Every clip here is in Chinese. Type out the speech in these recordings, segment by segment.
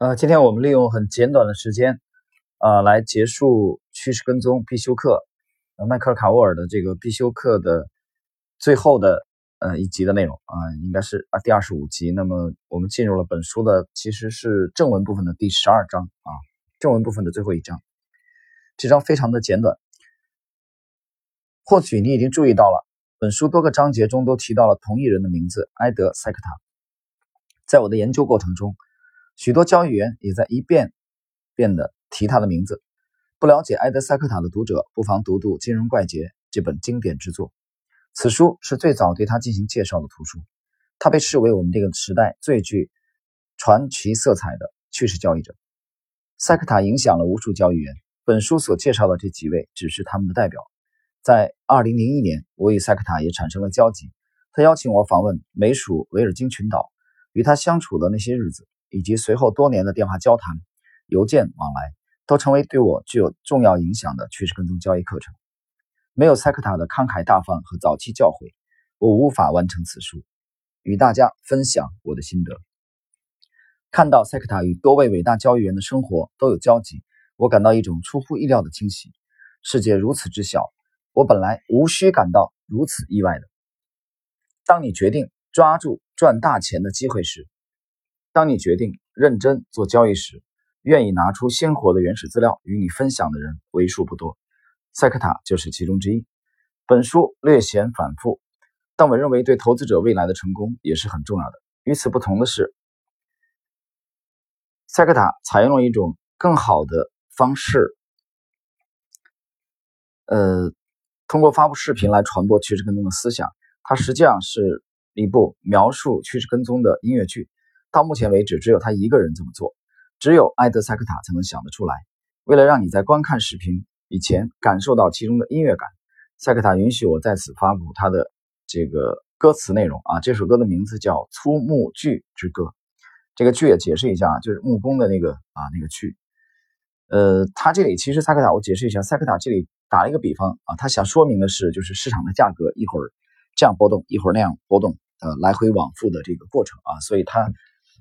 呃，今天我们利用很简短的时间，啊，来结束趋势跟踪必修课，迈克尔卡沃尔的这个必修课的最后的呃一集的内容啊，应该是啊第二十五集。那么我们进入了本书的其实是正文部分的第十二章啊，正文部分的最后一章。这章非常的简短，或许你已经注意到了，本书多个章节中都提到了同一人的名字——埃德·塞克塔。在我的研究过程中。许多交易员也在一遍遍地提他的名字。不了解埃德塞克塔的读者，不妨读读《金融怪杰》这本经典之作。此书是最早对他进行介绍的图书。他被视为我们这个时代最具传奇色彩的趋势交易者。塞克塔影响了无数交易员。本书所介绍的这几位只是他们的代表。在2001年，我与塞克塔也产生了交集。他邀请我访问美属维尔京群岛，与他相处的那些日子。以及随后多年的电话交谈、邮件往来，都成为对我具有重要影响的趋势跟踪交易课程。没有塞克塔的慷慨大方和早期教诲，我无法完成此书，与大家分享我的心得。看到塞克塔与多位伟大交易员的生活都有交集，我感到一种出乎意料的惊喜。世界如此之小，我本来无需感到如此意外的。当你决定抓住赚大钱的机会时，当你决定认真做交易时，愿意拿出鲜活的原始资料与你分享的人为数不多。塞克塔就是其中之一。本书略显反复，但我认为对投资者未来的成功也是很重要的。与此不同的是，塞克塔采用了一种更好的方式，呃，通过发布视频来传播趋势跟踪的思想。它实际上是一部描述趋势跟踪的音乐剧。到目前为止，只有他一个人这么做，只有埃德塞克塔才能想得出来。为了让你在观看视频以前感受到其中的音乐感，塞克塔允许我在此发布他的这个歌词内容啊。这首歌的名字叫《粗木锯之歌》。这个锯也解释一下啊，就是木工的那个啊那个锯。呃，他这里其实塞克塔，我解释一下，塞克塔这里打了一个比方啊，他想说明的是，就是市场的价格一会儿这样波动，一会儿那样波动，呃，来回往复的这个过程啊，所以他。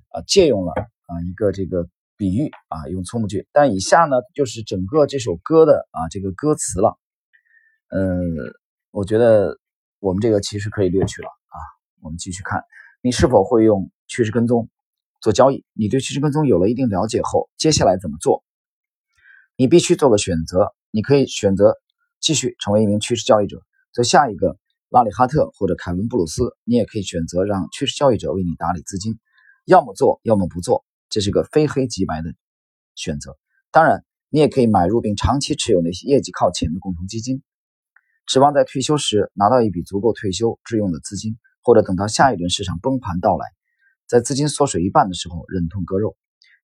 啊，借用了啊一个这个比喻啊，用粗木锯。但以下呢，就是整个这首歌的啊这个歌词了。嗯，我觉得我们这个其实可以略去了啊。我们继续看，你是否会用趋势跟踪做交易？你对趋势跟踪有了一定了解后，接下来怎么做？你必须做个选择。你可以选择继续成为一名趋势交易者，做下一个拉里哈特或者凯文布鲁斯。你也可以选择让趋势交易者为你打理资金。要么做，要么不做，这是个非黑即白的选择。当然，你也可以买入并长期持有那些业绩靠前的共同基金，指望在退休时拿到一笔足够退休之用的资金，或者等到下一轮市场崩盘到来，在资金缩水一半的时候忍痛割肉。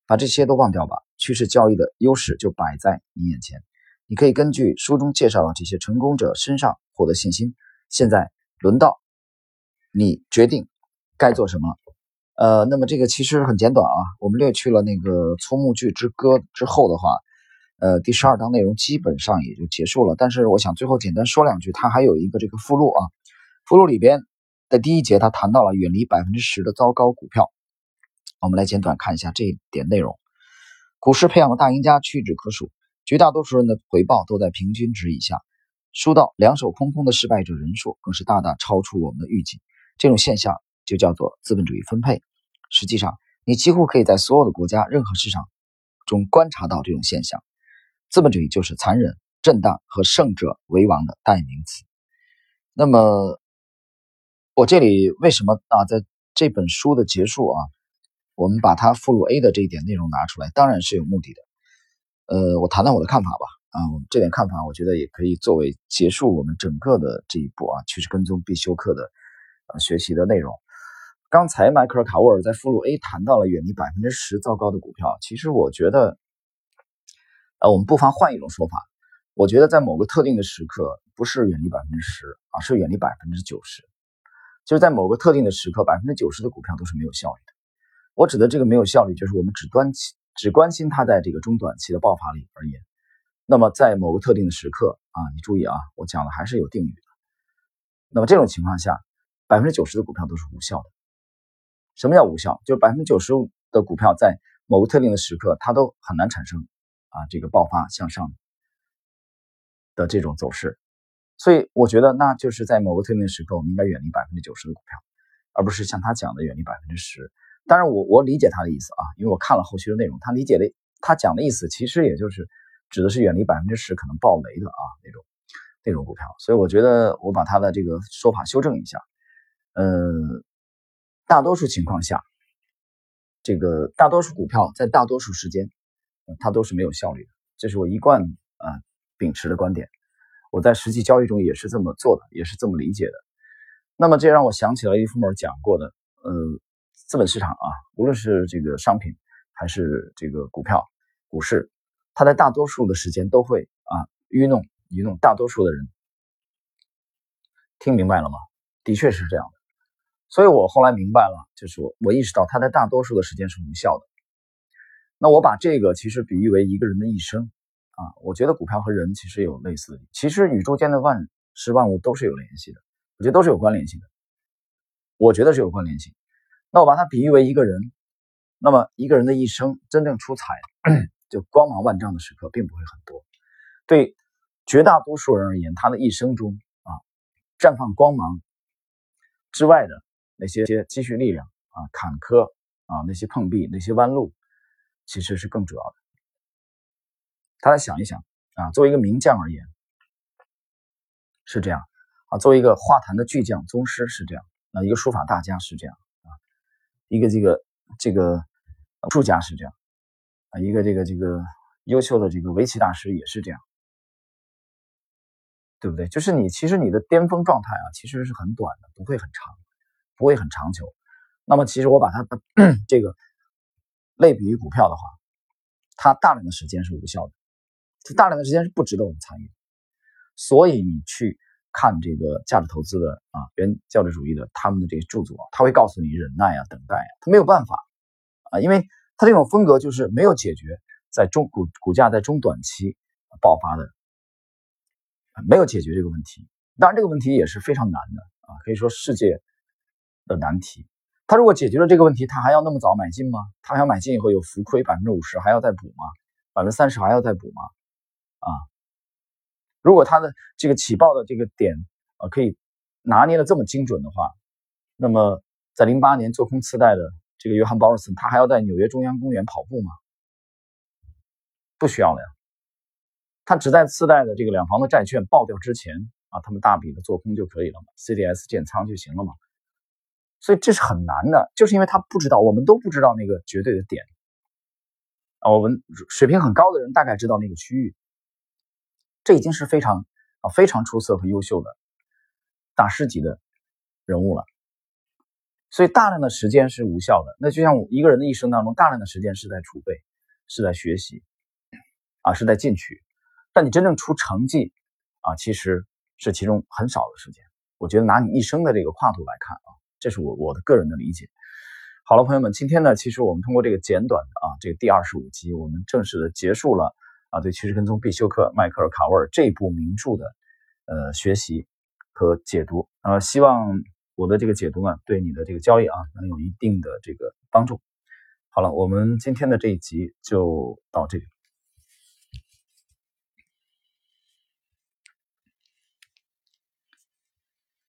把这些都忘掉吧，趋势交易的优势就摆在你眼前。你可以根据书中介绍的这些成功者身上获得信心。现在轮到你决定该做什么了。呃，那么这个其实很简短啊，我们略去了那个粗木锯之歌之后的话，呃，第十二章内容基本上也就结束了。但是我想最后简单说两句，它还有一个这个附录啊，附录里边的第一节他谈到了远离百分之十的糟糕股票，我们来简短看一下这一点内容。股市培养的大赢家屈指可数，绝大多数人的回报都在平均值以下，输到两手空空的失败者人数更是大大超出我们的预计。这种现象。就叫做资本主义分配。实际上，你几乎可以在所有的国家、任何市场中观察到这种现象。资本主义就是残忍、震荡和胜者为王的代名词。那么，我这里为什么啊，在这本书的结束啊，我们把它附录 A 的这一点内容拿出来，当然是有目的的。呃，我谈谈我的看法吧。啊，我这点看法，我觉得也可以作为结束我们整个的这一步啊趋势跟踪必修课的呃学习的内容。刚才迈克尔·卡沃尔在附录 A 谈到了远离百分之十糟糕的股票。其实我觉得，呃，我们不妨换一种说法。我觉得在某个特定的时刻，不是远离百分之十，而是远离百分之九十。就是在某个特定的时刻，百分之九十的股票都是没有效率的。我指的这个没有效率，就是我们只端只关心它在这个中短期的爆发力而言。那么在某个特定的时刻啊，你注意啊，我讲的还是有定语的。那么这种情况下，百分之九十的股票都是无效的。什么叫无效？就是百分之九十五的股票在某个特定的时刻，它都很难产生啊这个爆发向上的这种走势。所以我觉得，那就是在某个特定的时刻，我们应该远离百分之九十的股票，而不是像他讲的远离百分之十。当然，我我理解他的意思啊，因为我看了后续的内容，他理解的他讲的意思其实也就是指的是远离百分之十可能爆雷的啊那种那种股票。所以我觉得我把他的这个说法修正一下。嗯，大多数情况下，这个大多数股票在大多数时间，它都是没有效率的，这是我一贯啊秉持的观点。我在实际交易中也是这么做的，也是这么理解的。那么这让我想起了伊夫莫尔讲过的，呃，资本市场啊，无论是这个商品还是这个股票、股市，它在大多数的时间都会啊愚弄愚弄大多数的人。听明白了吗？的确是这样。所以我后来明白了，就是我我意识到它在大多数的时间是无效的。那我把这个其实比喻为一个人的一生。啊，我觉得股票和人其实有类似的，其实宇宙间的万事万物都是有联系的，我觉得都是有关联性的。我觉得是有关联性。那我把它比喻为一个人，那么一个人的一生真正出彩，就光芒万丈的时刻并不会很多。对绝大多数人而言，他的一生中啊，绽放光芒之外的那些些积蓄力量啊、坎坷啊、那些碰壁、那些弯路，其实是更主要的。大家想一想啊，作为一个名将而言，是这样啊；作为一个画坛的巨匠、宗师是这样，那一个书法大家是这样啊；一个这个这个武术家是这样啊；一个这个这个优秀的这个围棋大师也是这样，对不对？就是你其实你的巅峰状态啊，其实是很短的，不会很长，不会很长久。那么其实我把它 这个类比于股票的话，它大量的时间是无效的。它大量的时间是不值得我们参与的，所以你去看这个价值投资的啊，原价值主义的他们的这个著作，他会告诉你忍耐啊、等待啊，他没有办法啊，因为他这种风格就是没有解决在中股股价在中短期爆发的，没有解决这个问题。当然这个问题也是非常难的啊，可以说世界的难题。他如果解决了这个问题，他还要那么早买进吗？他还要买进以后有浮亏百分之五十，还要再补吗？百分之三十还要再补吗？啊，如果他的这个起爆的这个点啊，可以拿捏的这么精准的话，那么在零八年做空次贷的这个约翰鲍尔森，他还要在纽约中央公园跑步吗？不需要了呀，他只在次贷的这个两房的债券爆掉之前啊，他们大笔的做空就可以了嘛，CDS 建仓就行了嘛。所以这是很难的，就是因为他不知道，我们都不知道那个绝对的点啊，我们水平很高的人大概知道那个区域。这已经是非常啊非常出色和优秀的大师级的人物了，所以大量的时间是无效的。那就像一个人的一生当中，大量的时间是在储备，是在学习，啊是在进取，但你真正出成绩啊，其实是其中很少的时间。我觉得拿你一生的这个跨度来看啊，这是我我的个人的理解。好了，朋友们，今天呢，其实我们通过这个简短的啊这个第二十五集，我们正式的结束了。啊，对趋势跟踪必修课迈克尔卡沃尔这部名著的呃学习和解读，呃，希望我的这个解读呢，对你的这个交易啊，能有一定的这个帮助。好了，我们今天的这一集就到这里。